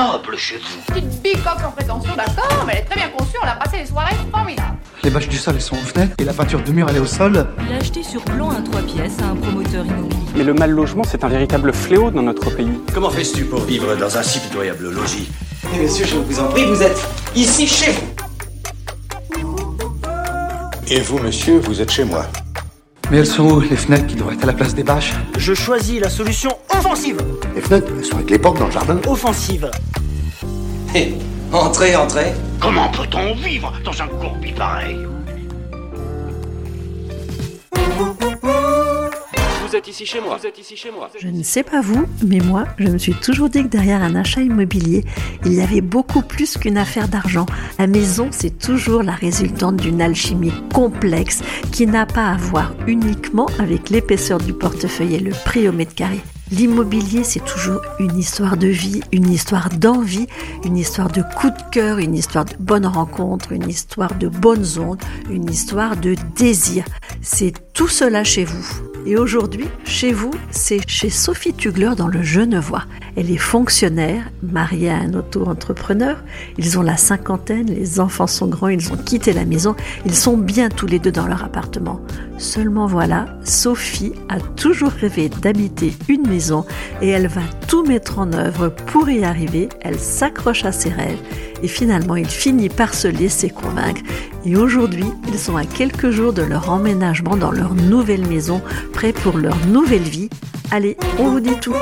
noble chez vous. Petite bicoque en prétention, d'accord, mais elle est très bien conçue, on a passé des soirées formidables. Les bâches du sol, elles sont aux fenêtres et la peinture de mur, elle est au sol. Il a acheté sur plan un 3 pièces à un promoteur immobilier. Mais le mal logement, c'est un véritable fléau dans notre pays. Comment fais-tu pour vivre dans un si pitoyable logis? Monsieur, je vous en prie, vous êtes ici chez vous. Et vous, monsieur, vous êtes chez moi. Mais elles sont où, les fenêtres qui devraient être à la place des bâches? Je choisis la solution offensive. Les fenêtres, elles sont avec les portes dans le jardin. Offensive. Hé, entrez, entrez. Comment peut-on vivre dans un courbi pareil Vous êtes ici chez moi. Vous êtes ici chez moi. Je ne sais pas vous, mais moi, je me suis toujours dit que derrière un achat immobilier, il y avait beaucoup plus qu'une affaire d'argent. La maison, c'est toujours la résultante d'une alchimie complexe qui n'a pas à voir uniquement avec l'épaisseur du portefeuille et le prix au mètre carré. L'immobilier, c'est toujours une histoire de vie, une histoire d'envie, une histoire de coup de cœur, une histoire de bonnes rencontres, une histoire de bonnes ondes, une histoire de désir. C'est tout cela chez vous. Et aujourd'hui, chez vous, c'est chez Sophie Tugler dans le Genevois. Elle est fonctionnaire, mariée à un auto-entrepreneur. Ils ont la cinquantaine, les enfants sont grands, ils ont quitté la maison, ils sont bien tous les deux dans leur appartement. Seulement voilà, Sophie a toujours rêvé d'habiter une maison et elle va tout mettre en œuvre pour y arriver. Elle s'accroche à ses rêves et finalement il finit par se laisser convaincre. Et aujourd'hui, ils sont à quelques jours de leur emménagement dans leur nouvelle maison, prêts pour leur nouvelle vie. Allez, on vous dit tout.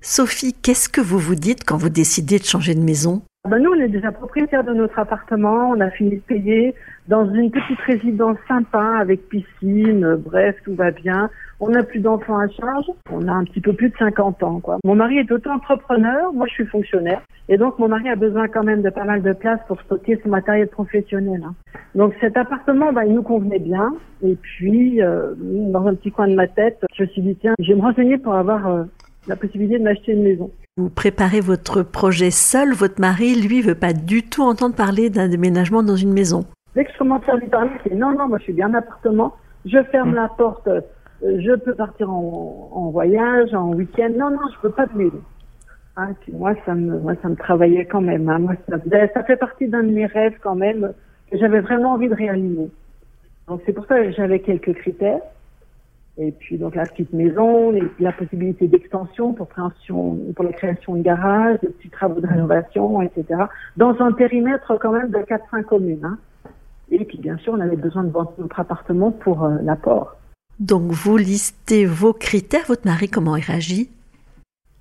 Sophie, qu'est-ce que vous vous dites quand vous décidez de changer de maison? Ben nous, on est déjà propriétaires de notre appartement. On a fini de payer dans une petite résidence sympa avec piscine. euh, Bref, tout va bien. On n'a plus d'enfants à charge. On a un petit peu plus de 50 ans, quoi. Mon mari est auto-entrepreneur. Moi, je suis fonctionnaire. Et donc, mon mari a besoin quand même de pas mal de place pour stocker son matériel professionnel. hein. Donc, cet appartement, ben, il nous convenait bien. Et puis, euh, dans un petit coin de ma tête, je me suis dit, tiens, je vais me renseigner pour avoir euh, la possibilité de m'acheter une maison. Vous préparez votre projet seul, votre mari, lui, veut pas du tout entendre parler d'un déménagement dans une maison. Dès que je commence à lui parler, c'est non, non, moi je suis bien en appartement, je ferme la porte, euh, je peux partir en, en voyage, en week-end. Non, non, je peux pas de maison. Ah, puis moi, ça me, moi, ça me travaillait quand même. hein. Moi, ça, ça fait partie d'un de mes rêves quand même que j'avais vraiment envie de réaliser. Donc c'est pour ça que j'avais quelques critères. Et puis donc la petite maison, les- la possibilité d'extension pour création, pour la création de garage, des petits travaux de rénovation, etc. Dans un périmètre quand même de 4-5 communes. Hein. Et puis bien sûr, on avait besoin de vendre notre appartement pour euh, l'apport. Donc vous listez vos critères, votre mari, comment il réagit?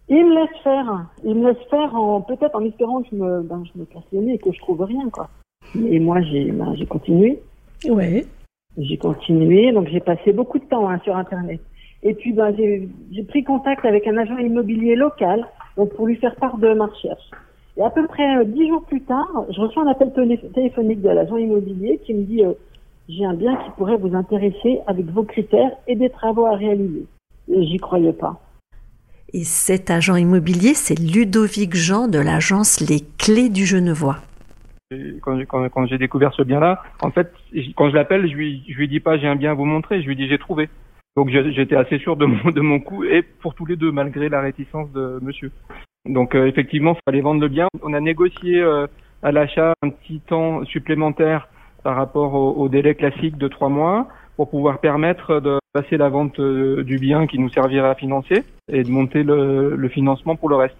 Il me laisse faire. Il me laisse faire en peut-être en espérant que je me, ben, je me casse le nez et que je trouve rien quoi. Et moi j'ai, ben, j'ai continué. Oui. J'ai continué, donc j'ai passé beaucoup de temps hein, sur Internet. Et puis ben, j'ai j'ai pris contact avec un agent immobilier local donc pour lui faire part de ma recherche. Et à peu près euh, dix jours plus tard, je reçois un appel télé- téléphonique de l'agent immobilier qui me dit euh, j'ai un bien qui pourrait vous intéresser avec vos critères et des travaux à réaliser. J'y croyais pas. Et cet agent immobilier, c'est Ludovic Jean de l'agence Les Clés du Genevois. Quand, j'ai- quand, quand j'ai découvert ce bien-là, en fait, quand je l'appelle, je lui, je lui dis pas j'ai un bien à vous montrer, je lui dis j'ai trouvé. Donc j'étais assez sûr de mon, de mon coup et pour tous les deux, malgré la réticence de monsieur. Donc euh, effectivement, il fallait vendre le bien. On a négocié euh, à l'achat un petit temps supplémentaire par rapport au, au délai classique de trois mois pour pouvoir permettre de passer la vente euh, du bien qui nous servirait à financer et de monter le, le financement pour le reste.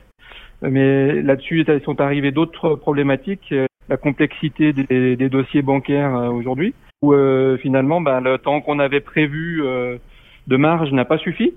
Mais là-dessus sont arrivées d'autres problématiques, euh, la complexité des, des dossiers bancaires euh, aujourd'hui, où finalement ben, le temps qu'on avait prévu de marge n'a pas suffi.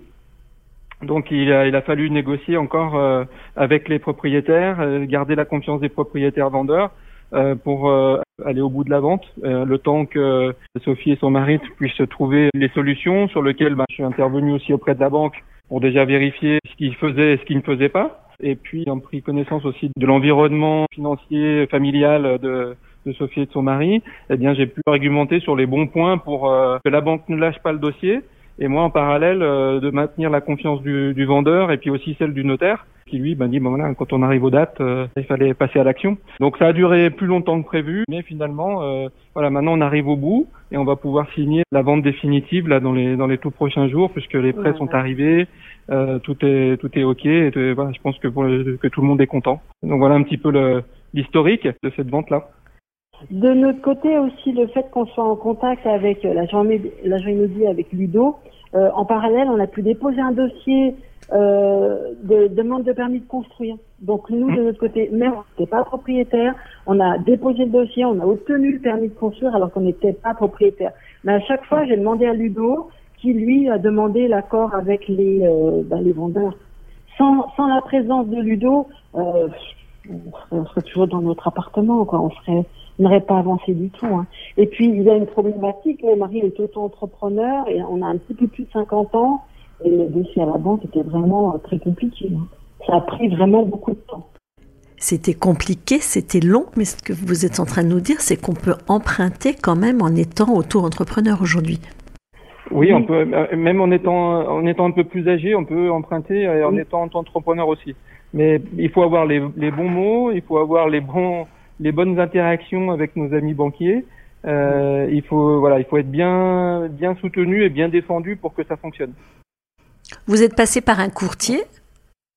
Donc il a, il a fallu négocier encore euh, avec les propriétaires, euh, garder la confiance des propriétaires vendeurs euh, pour euh, aller au bout de la vente, euh, le temps que Sophie et son mari puissent trouver les solutions sur lesquelles ben, je suis intervenu aussi auprès de la banque pour déjà vérifier ce qu'ils faisaient et ce qu'ils ne faisaient pas. Et puis en pris connaissance aussi de l'environnement financier familial de, de Sophie et de son mari, eh bien j'ai pu argumenter sur les bons points pour que la banque ne lâche pas le dossier et moi en parallèle euh, de maintenir la confiance du, du, vendeur et puis aussi celle du notaire qui lui ben, dit bon voilà quand on arrive aux dates euh, il fallait passer à l'action. Donc ça a duré plus longtemps que prévu mais finalement euh, voilà maintenant on arrive au bout et on va pouvoir signer la vente définitive là dans les dans les tout prochains jours puisque les prêts sont arrivés tout est tout est ok et, voilà, je pense que pour que tout le monde est content. Donc voilà un petit peu le l'historique de cette vente là de notre côté aussi, le fait qu'on soit en contact avec l'agent immobilier, avec Ludo, euh, en parallèle, on a pu déposer un dossier euh, de demande de permis de construire. Donc nous, de notre côté, même on n'était pas propriétaire, on a déposé le dossier, on a obtenu le permis de construire alors qu'on n'était pas propriétaire. Mais à chaque fois, j'ai demandé à Ludo, qui lui a demandé l'accord avec les, euh, ben, les vendeurs. Sans, sans la présence de Ludo, euh, on serait toujours dans notre appartement, quoi. On serait n'aurait pas avancé du tout. Hein. Et puis, il y a une problématique. Mon mari est auto-entrepreneur et on a un petit peu plus de 50 ans. Et le dossier à la banque était vraiment euh, très compliqué. Hein. Ça a pris vraiment beaucoup de temps. C'était compliqué, c'était long, mais ce que vous êtes en train de nous dire, c'est qu'on peut emprunter quand même en étant auto-entrepreneur aujourd'hui. Oui, on peut, euh, même en étant, en étant un peu plus âgé, on peut emprunter et en étant entrepreneur aussi. Mais il faut avoir les, les bons mots, il faut avoir les bons, les bonnes interactions avec nos amis banquiers. Euh, il faut voilà, il faut être bien bien soutenu et bien défendu pour que ça fonctionne. Vous êtes passé par un courtier?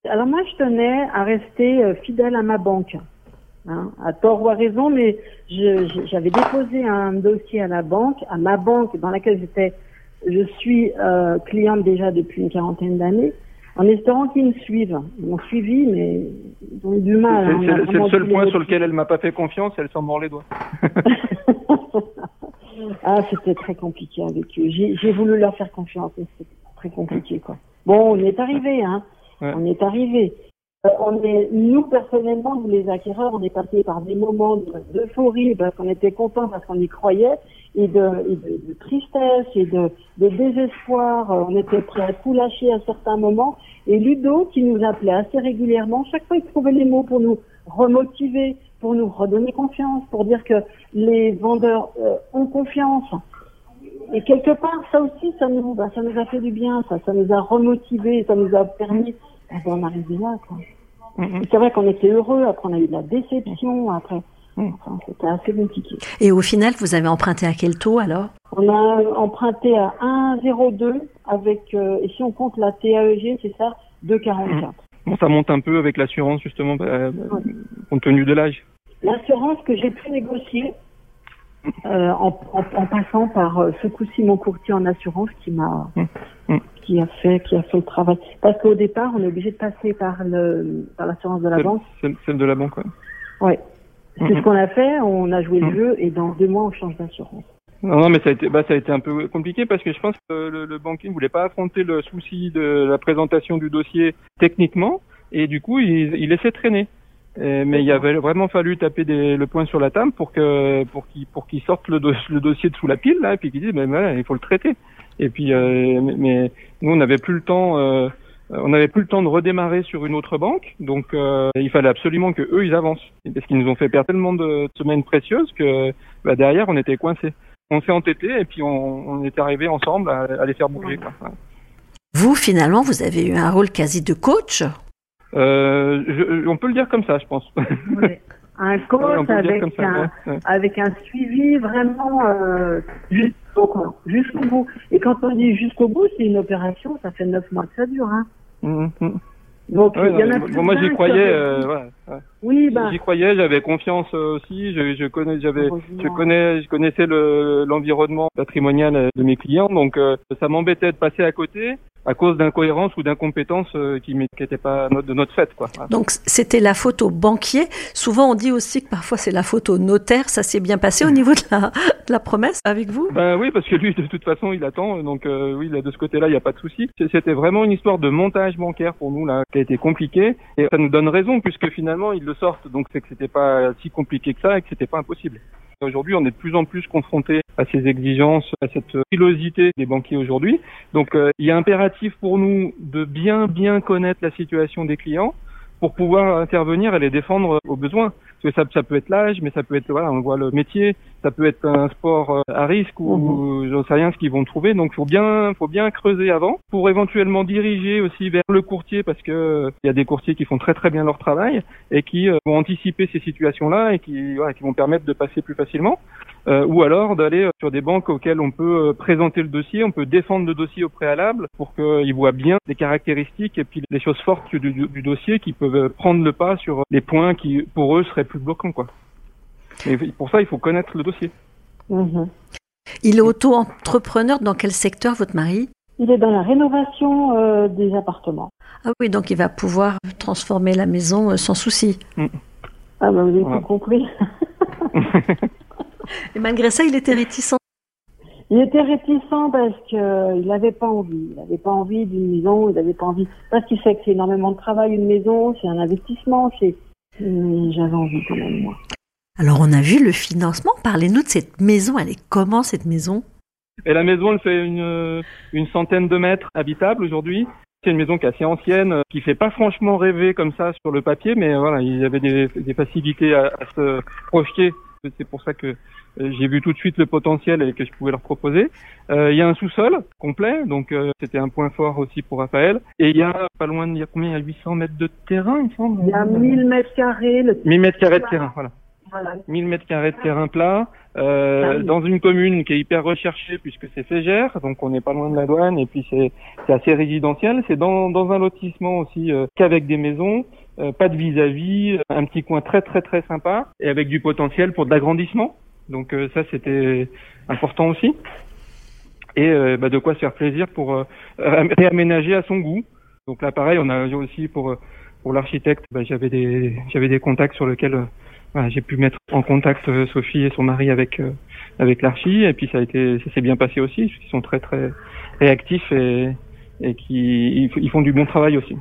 Alors moi, je tenais à rester euh, fidèle à ma banque. Hein, à tort ou à raison, mais j'avais déposé un dossier à la banque, à ma banque dans laquelle j'étais, je suis euh, cliente déjà depuis une quarantaine d'années en espérant qu'ils me suivent. Ils m'ont suivi, mais ils ont eu du mal. C'est hein. le seul point sur lequel elle m'a pas fait confiance, elle s'en mord les doigts. ah, c'était très compliqué avec eux. J'ai voulu leur faire confiance, mais c'était très compliqué, quoi. Bon, on est arrivé, hein. On est arrivé. Euh, on est, nous personnellement, nous les acquéreurs, on est passé par des moments d'euphorie parce qu'on était contents parce qu'on y croyait et de, et de, de, tristesse et de, de désespoir. Euh, on était prêt à tout lâcher à certains moments. Et Ludo, qui nous appelait assez régulièrement, chaque fois il trouvait les mots pour nous remotiver, pour nous redonner confiance, pour dire que les vendeurs euh, ont confiance. Et quelque part, ça aussi, ça nous, bah, ça nous a fait du bien, ça, ça nous a remotivé, ça nous a permis d'en arriver là. Mm-hmm. C'est vrai qu'on était heureux, après on a eu de la déception, après C'était assez compliqué. Et au final, vous avez emprunté à quel taux alors? On a emprunté à 1,02 avec, euh, et si on compte la TAEG, c'est ça, 2,44. Mm. Bon, ça monte un peu avec l'assurance justement, bah, compte tenu de l'âge. L'assurance que j'ai pu négocier euh, en, passant par euh, ce coup-ci mon courtier en assurance qui m'a mm. qui a fait qui a fait le travail. Parce qu'au départ, on est obligé de passer par le par l'assurance de la banque. Celle, de la banque, oui. Ouais. C'est ce qu'on a fait, on a joué le jeu et dans deux mois on change d'assurance. Non, non, mais ça a été, bah, ça a été un peu compliqué parce que je pense que le, le banquier ne voulait pas affronter le souci de la présentation du dossier techniquement et du coup il, il laissait traîner. mais il avait vraiment fallu taper des, le point sur la table pour que pour qu'il pour qu'il sorte le, le, dossier de sous la pile là et puis qu'il dise mais voilà, il faut le traiter. Et puis euh, mais, nous on n'avait plus le temps. Euh, euh, on n'avait plus le temps de redémarrer sur une autre banque, donc euh, il fallait absolument que eux ils avancent. Parce qu'ils nous ont fait perdre tellement de semaines précieuses que bah, derrière on était coincés. On s'est entêté et puis on, on est arrivé ensemble à, les faire bouger. Quoi. Vous finalement vous avez eu un rôle quasi de coach? Euh, je, on peut le dire comme ça, je pense. Un coach avec, un, avec un suivi vraiment euh, jusqu'au bout. Et quand on dit jusqu'au bout, c'est une opération, ça fait neuf mois que ça dure. Hein. Mmh, mmh. Donc, il y en a bon, moi j'y croyais. Euh, ouais, Oui, bah. J'y croyais, j'avais confiance euh, aussi. Je, je connais, j'avais, je connais, je connaissais le l'environnement patrimonial euh, de mes clients, donc euh, ça m'embêtait de passer à côté à cause d'incohérences ou d'incompétences euh, qui n'étaient pas de notre fait. Quoi. Donc c'était la faute au banquier. Souvent on dit aussi que parfois c'est la faute au notaire. Ça s'est bien passé au niveau de la, de la promesse avec vous? Ben oui, parce que lui de toute façon il attend. Donc euh, oui, là, de ce côté-là il n'y a pas de souci. C'était vraiment une histoire de montage bancaire pour nous là qui a été compliqué et ça nous donne raison puisque finalement ils le sortent. Donc c'est que c'était pas si compliqué que ça et que c'était pas impossible. Aujourd'hui, on est de plus en plus confronté à ces exigences, à cette frilosité des banquiers aujourd'hui. Donc, euh, il y a impératif pour nous de bien, bien connaître la situation des clients pour pouvoir intervenir et les défendre au besoin. Parce que ça, ça peut être l'âge, mais ça peut être, voilà, on voit le métier, ça peut être un sport euh, à risque ou, Mhm. j'en sais rien ce qu'ils vont trouver. Donc, faut bien, faut bien creuser avant pour éventuellement diriger aussi vers le courtier parce que il y a des courtiers qui font très très bien leur travail et qui euh, vont anticiper ces situations-là et qui, voilà, qui vont permettre de passer plus facilement. Euh, ou alors d'aller euh, sur des banques auxquelles on peut présenter le dossier, on peut défendre le dossier au préalable pour qu'ils voient bien les caractéristiques et puis les choses fortes du, du- du dossier qui peuvent prendre le pas sur les points qui pour eux seraient plus bloquants quoi. Et pour ça il faut connaître le dossier. Mhm. Il est auto-entrepreneur dans quel secteur, votre mari? Il est dans la rénovation euh, des appartements. Ah oui, donc il va pouvoir transformer la maison euh, sans souci. Ah bah vous avez Voilà. tout compris. Et malgré ça, il était réticent. Il était réticent parce que euh, n'avait pas envie. Il n'avait pas envie d'une maison. Il n'avait pas envie parce qu'il sait que c'est énormément de travail une maison, c'est un investissement. C'est Mais j'avais envie quand même moi. Alors on a vu le financement. Parlez-nous de cette maison. Elle est comment cette maison? Et la maison elle fait une, une centaine de mètres habitables aujourd'hui. C'est une maison qui est assez ancienne, qui fait pas franchement rêver comme ça sur le papier, mais voilà, il y avait des, des facilités à, à se projeter. C'est pour ça que euh, j'ai vu tout de suite le potentiel et que je pouvais leur proposer. Euh, il y a un sous-sol complet, donc euh, c'était un point fort aussi pour Raphaël. Et il y a pas loin de il y a combien? Il y a 800 mètres de terrain, il me semble. Il y a 1000 mètres carrés. Le... 1000 mètres carrés de terrain, voilà. Voilà. 1000 mètres carrés de terrain plat, euh, Ah oui. dans une commune qui est hyper recherchée puisque c'est Fégère, donc on n'est pas loin de la douane et puis c'est assez résidentiel. C'est dans, dans un lotissement aussi euh, qu'avec des maisons, euh, pas de vis-à-vis, un petit coin très très très sympa et avec du potentiel pour de l'agrandissement. Donc euh, ça c'était important aussi. Et euh, bah, de quoi se faire plaisir pour euh, réaménager à son goût. Donc là pareil, on a aussi pour euh, pour l'architecte, bah, j'avais des j'avais des contacts sur lesquels euh, voilà, j'ai pu mettre en contact euh, Sophie et son mari avec euh, avec l'archi et puis ça a été ça s'est bien passé aussi qu'ils sont très très réactifs et et qui ils, ils font du bon travail aussi.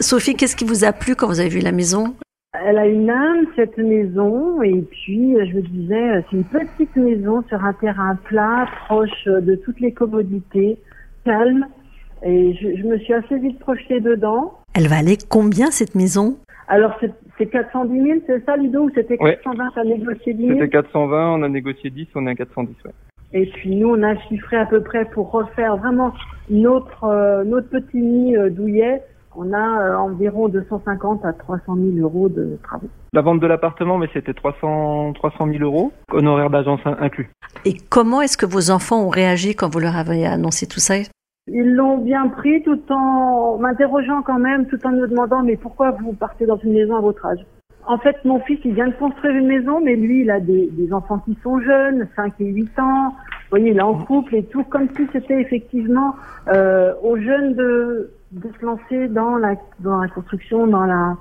Sophie, qu'est-ce qui vous a plu quand vous avez vu la maison? Elle a une âme, cette maison, et puis euh, je me disais, c'est une petite maison sur un terrain plat, proche de toutes les commodités, calme, et je, je me suis assez vite projetée dedans. Elle valait combien cette maison? Alors c'est c'est 410 000, c'est ça Ludo, ou c'était Ouais. 420, t'as négocié 10 000 C'était 420, on a négocié 10, on est à 410 ouais. Et puis nous, on a chiffré à peu près pour refaire vraiment notre, euh, notre petit nid euh, douillet, on a euh, environ 250 à 300 000 euros de travaux. La vente de l'appartement mais c'était 300 300 000 euros, honoraires d'agence in- inclus. Et comment est-ce que vos enfants ont réagi quand vous leur avez annoncé tout ça? Ils l'ont bien pris tout en m'interrogeant quand même, tout en me demandant mais pourquoi vous partez dans une maison à votre âge? En fait, mon fils, il vient de construire une maison, mais lui, il a des, des enfants qui sont jeunes, 5 et 8 ans. Vous voyez, il est en couple et tout, comme si c'était effectivement euh, aux jeunes de, de se lancer dans la, dans la construction, dans la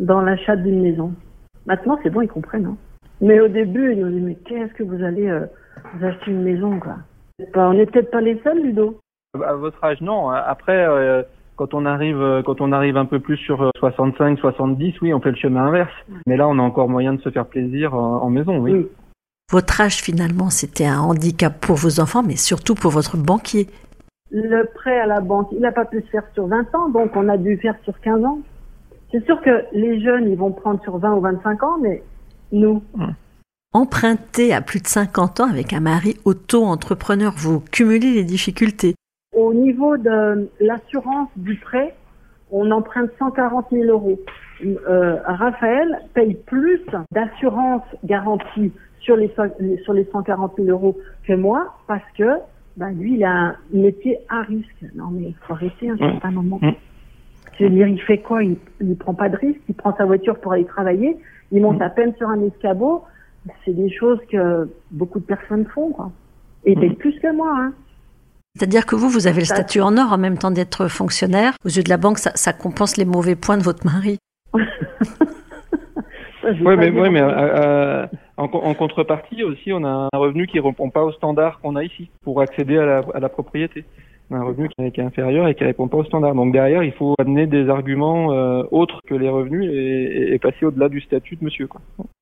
dans l'achat d'une maison. Maintenant, c'est bon, ils comprennent. Hein. Mais au début, ils nous disent mais qu'est-ce que vous allez euh, vous acheter une maison quoi? Bah, On n'est peut-être pas les seuls, Ludo. À votre âge, non. Après, euh, quand on arrive, euh, quand on arrive un peu plus sur euh, 65, 70, oui, on fait le chemin inverse. Mais là, on a encore moyen de se faire plaisir en, en maison, oui. Oui. Votre âge, finalement, c'était un handicap pour vos enfants, mais surtout pour votre banquier. Le prêt à la banque, il n'a pas pu se faire sur 20 ans, donc on a dû faire sur 15 ans. C'est sûr que les jeunes, ils vont prendre sur 20 ou 25 ans, mais nous, Emprunter à plus de 50 ans avec un mari auto-entrepreneur, vous cumulez les difficultés. Au niveau de l'assurance du prêt, on emprunte 140 000 euros. Euh, Raphaël paye plus d'assurance garantie sur les, sur les 140 000 euros que moi parce que bah, lui, il a un métier à risque. Non, mais il faut arrêter un certain moment. Je veux dire, il fait quoi? Il ne prend pas de risque, il prend sa voiture pour aller travailler, il monte à peine sur un escabeau. C'est des choses que beaucoup de personnes font. Quoi. Et il paye plus que moi. Hein. C'est-à-dire que vous, vous avez le statut en or en même temps d'être fonctionnaire. Aux yeux de la banque, ça, ça compense les mauvais points de votre mari. Oui, mais, ouais, mais ça. euh, en, co- en contrepartie aussi, on a un revenu qui répond pas aux standards qu'on a ici pour accéder à la, à la propriété. Un revenu qui est, qui est inférieur et qui répond pas au standard. Donc derrière, il faut amener des arguments euh, autres que les revenus et, et passer au-delà du statut de monsieur. Quoi.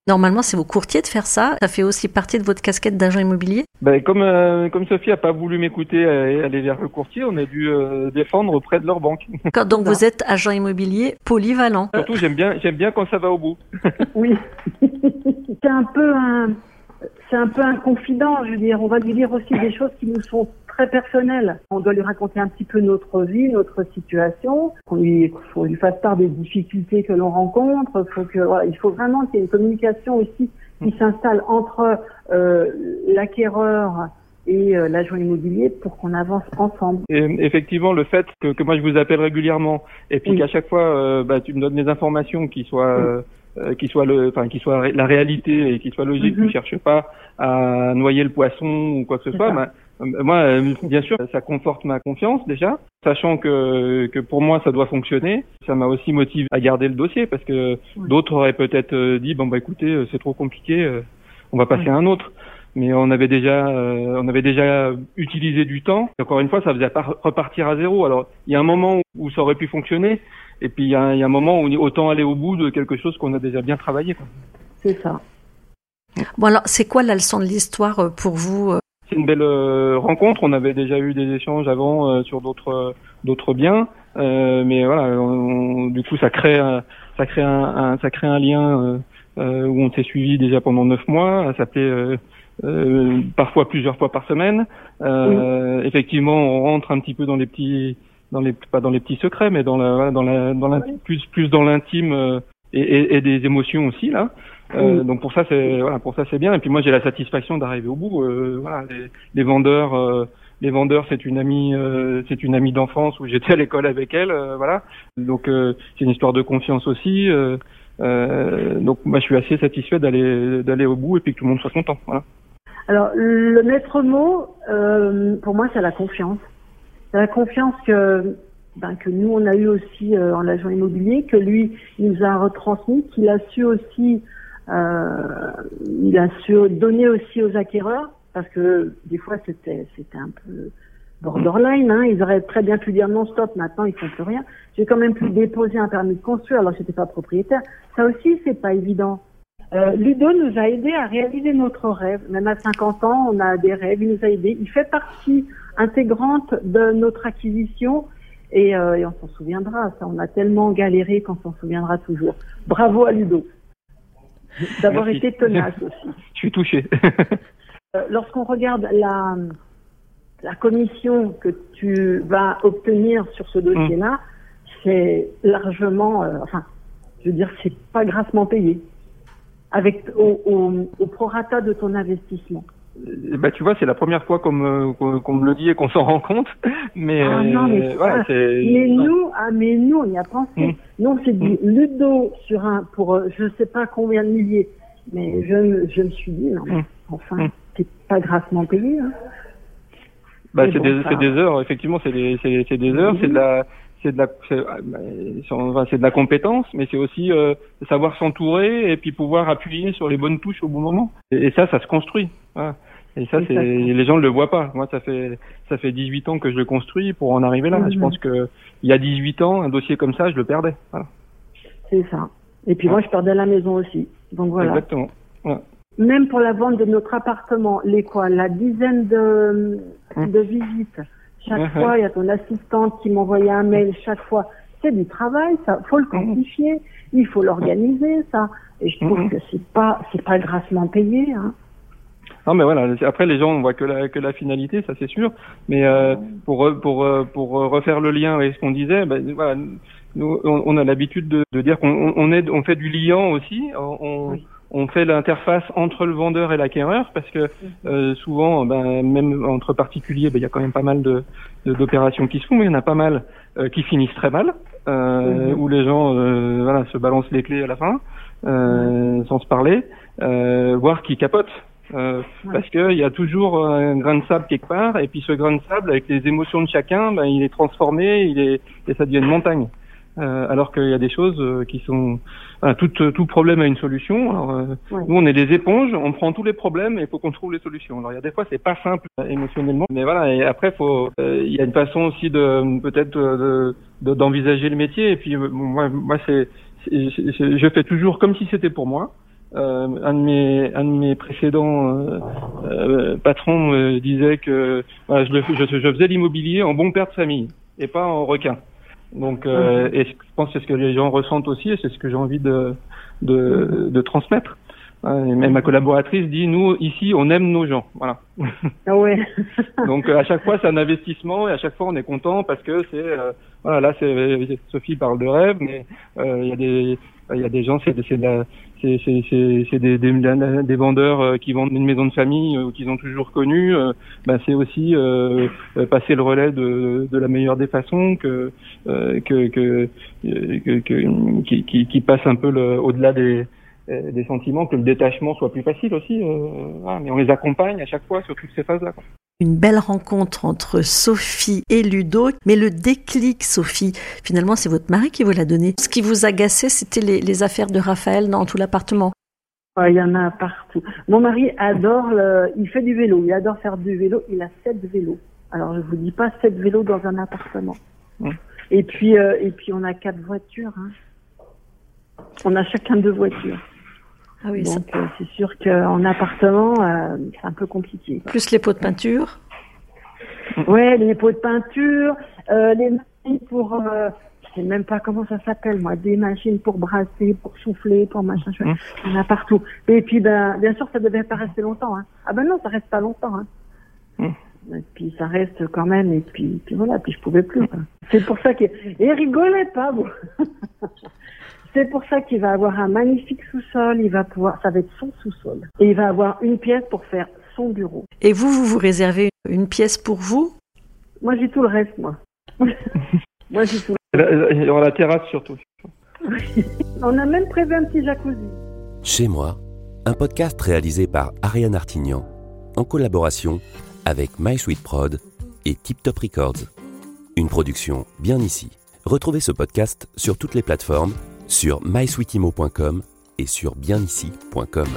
Normalement, c'est vos courtiers de faire ça. Ça fait aussi partie de votre casquette d'agent immobilier? Ben, comme, euh, comme Sophie a pas voulu m'écouter et aller vers le courtier, on a dû euh, défendre auprès de leur banque. Quand- Donc vous êtes agent immobilier polyvalent. Surtout, j'aime bien, j'aime bien quand ça va au bout. Oui. c'est un peu un, c'est un peu un confident. Je veux dire, on va lui dire aussi des choses qui nous sont très personnelles. On doit lui raconter un petit peu notre vie, notre situation. Qu'on lui, faut lui fasse part des difficultés que l'on rencontre. Faut que, voilà, il faut vraiment qu'il y ait une communication aussi qui s'installe entre euh, l'acquéreur et euh, l'agent immobilier pour qu'on avance ensemble. Et effectivement, le fait que, que moi je vous appelle régulièrement et puis Oui. qu'à chaque fois euh, bah, tu me donnes des informations qui soient euh, qui soient le enfin qui soient ré- la réalité et qui soient logiques, Mhm. tu cherches pas à noyer le poisson ou quoi que ce soit. bah, euh, moi, euh, bien sûr, ça conforte ma confiance déjà, sachant que que pour moi ça doit fonctionner. Ça m'a aussi motivé à garder le dossier parce que Oui. d'autres auraient peut-être euh, dit bon bah écoutez c'est trop compliqué, on va passer à un autre mais on avait déjà euh, on avait déjà utilisé du temps. Encore une fois, ça faisait repartir à zéro. Alors il y a un moment où ça aurait pu fonctionner, et puis il y a, un- il y a un moment où autant aller au bout de quelque chose qu'on a déjà bien travaillé. C'est ça. Bon alors, c'est quoi la leçon de l'histoire euh, pour vous euh? C'est une belle euh, rencontre. On avait déjà eu des échanges avant euh, sur d'autres d'autres biens, Euh, mais voilà, on- du coup ça crée un- ça crée un, un- ça crée un lien où on s'est suivi déjà pendant neuf mois. Ça s'appelait euh, parfois plusieurs fois par semaine. Euh, Effectivement, on rentre un petit peu dans les petits, dans les pas dans les petits secrets, mais dans la, dans la, dans la plus plus dans l'intime euh, et, et, et des émotions aussi là. Euh, Oui. Donc pour ça c'est voilà pour ça c'est bien. Et puis moi j'ai la satisfaction d'arriver au bout. Euh, voilà, les, les vendeurs. euh, les vendeurs, c'est une amie, euh, c'est une amie d'enfance où j'étais à l'école avec elle, euh, voilà. Donc euh, c'est une histoire de confiance aussi. euh, euh, donc moi je suis assez satisfait d'aller d'aller au bout et puis que tout le monde soit content, voilà. Alors, le maître mot, euh, pour moi, c'est la confiance. C'est la confiance que, ben, que nous, on a eu aussi euh, en agent immobilier, que lui, il nous a retransmis, qu'il a su aussi, euh, il a su donner aussi aux acquéreurs, parce que des fois, c'était, c'était un peu borderline. Hein. Ils auraient très bien pu dire non stop. Maintenant, ils font plus rien. J'ai quand même pu déposer un permis de construire, alors j'étais pas propriétaire. Ça aussi, c'est pas évident. Euh, Ludo nous a aidé à réaliser notre rêve. Même à 50 ans, on a des rêves. Il nous a aidés. Il fait partie intégrante de notre acquisition et, euh, et on s'en souviendra. Ça, on a tellement galéré qu'on s'en souviendra toujours. Bravo à Ludo. D'avoir été tenace aussi. Je suis touché. Euh, Lorsqu'on regarde la, la commission que tu vas obtenir sur ce dossier-là, c'est largement, enfin, je veux dire, c'est pas grassement payé. Avec au, au, au prorata de ton investissement. Eh ben, tu vois, c'est la première fois qu'on me, qu'on qu'on me le dit et qu'on s'en rend compte. Mais, Ah non, mais, euh, voilà, c'est. mais nous, ah, mais nous, on y a pensé. Mm. Nous, on s'est dit Ludo sur un, pour euh, je sais pas combien de milliers. Mais je, me- je me suis dit, non, mais Mm. enfin, Mm. c'est pas grassement payé. Hein. Bah, c'est bon, des, ça- c'est des heures, effectivement, c'est des, c'est, c'est des heures, c'est de la, c'est de la, c'est, ah, c'est- enfin, de la compétence, mais c'est aussi euh, savoir s'entourer et puis pouvoir appuyer sur les bonnes touches au bon moment. Et, et ça, ça se construit. Voilà. Et ça, c'est, les gens ne le voient pas. Moi, ça fait, ça fait 18 ans que je le construis pour en arriver là. Mhm. Je pense que il y a 18 ans, un dossier comme ça, je le perdais. Voilà. C'est ça. Et puis moi, je perdais la maison aussi. Donc voilà. Exactement. Même pour la vente de notre appartement, les quoi, la dizaine de, de visites. Chaque Mhm. fois, il y a ton assistante qui m'envoyait un mail chaque fois. C'est du travail, ça. Faut le quantifier. Il faut l'organiser, ça. Et je trouve Mhm. que c'est pas, c'est pas grassement payé, hein. Non mais voilà, après les gens on voit que la que la finalité, ça c'est sûr, mais euh, pour re- pour euh, pour refaire le lien avec ce qu'on disait, ben, voilà, nous on, on a l'habitude de, de dire qu'on on- on on fait du liant aussi, on Oui. On fait l'interface entre le vendeur et l'acquéreur parce que euh, souvent, ben, même entre particuliers, ben, il y a quand même pas mal de d'opérations qui se font, mais il y en a pas mal euh, qui finissent très mal, euh, Mhm. où les gens euh, voilà se balancent les clés à la fin euh, sans se parler, euh, voire qui capotent. Euh, Ouais. Parce qu'il y a toujours un grain de sable quelque part, et puis ce grain de sable, avec les émotions de chacun, ben, il est transformé, il est et ça devient une montagne. Euh, alors qu'il y a des choses euh, qui sont voilà, tout, tout problème a une solution. Alors, euh, Nous, on est des éponges, on prend tous les problèmes et il faut qu'on trouve les solutions. Alors, il y a des fois, c'est pas simple euh, émotionnellement, mais voilà. Et après, faut, euh, il y a une façon aussi de peut-être de, de- d'envisager le métier. Et puis, euh, moi, moi, c'est, je, je fais toujours comme si c'était pour moi. Euh, un de mes un de mes précédents euh, euh, patrons me disait que voilà, je, le- je, je faisais l'immobilier en bon père de famille et pas en requin. Donc, euh, et je pense que c'est ce que les gens ressentent aussi, et c'est ce que j'ai envie de, de, de transmettre. Euh, Et même ma collaboratrice dit, nous, ici, on aime nos gens. Voilà. Ah ouais. Donc, euh, à chaque fois, c'est un investissement, et à chaque fois, on est content parce que c'est, euh, voilà, là, c'est, Sophie parle de rêve, mais euh, il y a des, il y a des gens, c'est, c'est de la, c'est, des, des, des vendeurs euh, qui vendent une maison de famille euh, qu'ils ont toujours connue. euh, ben, c'est aussi euh, passer le relais de, de la meilleure des façons que euh, que, que, que, qui, qui, qui passe un peu au-delà des des sentiments, que le détachement soit plus facile aussi. euh, mais on les accompagne à chaque fois sur toutes ces phases-là. Une belle rencontre entre Sophie et Ludo. Mais le déclic, Sophie, finalement, c'est votre mari qui vous l'a donné. Ce qui vous agaçait, c'était les, les affaires de Raphaël dans tout l'appartement. Ouais, Il y en a partout. Mon mari adore, le... il fait du vélo, il adore faire du vélo, il a sept vélos. Alors je vous dis pas sept vélos dans un appartement. Et puis euh, et puis on a quatre voitures. Hein. On a chacun deux voitures. Ah oui, ça- Donc euh, c'est sûr qu'en appartement euh, c'est un peu compliqué. quoi. plus les pots de peinture. Ouais, les pots de peinture, euh, les machines pour, euh, je sais même pas comment ça s'appelle moi, des machines pour brasser, pour souffler, pour machin, chouette. il y en a partout. Et puis ben, bien sûr, ça devait pas rester longtemps. Hein. Ah ben non, ça reste pas longtemps. Hein. Et puis ça reste quand même. Et puis, puis voilà, puis je pouvais plus. C'est pour ça que et rigolez pas vous. C'est pour ça qu'il va avoir un magnifique sous-sol. Il va pouvoir, ça va être son sous-sol. Et il va avoir une pièce pour faire son bureau. Et vous, vous vous réservez une pièce pour vous? Moi, j'ai tout le reste, moi. moi, j'ai tout. Et là, Il y aura la terrasse surtout. On a même prévu un petit jacuzzi. Chez moi, un podcast réalisé par Ariane Artignan en collaboration avec My Sweet Prod et Tip Top Records. Une production bien ici. Retrouvez ce podcast sur toutes les plateformes, sur mysweetimo.com et sur bienici.com.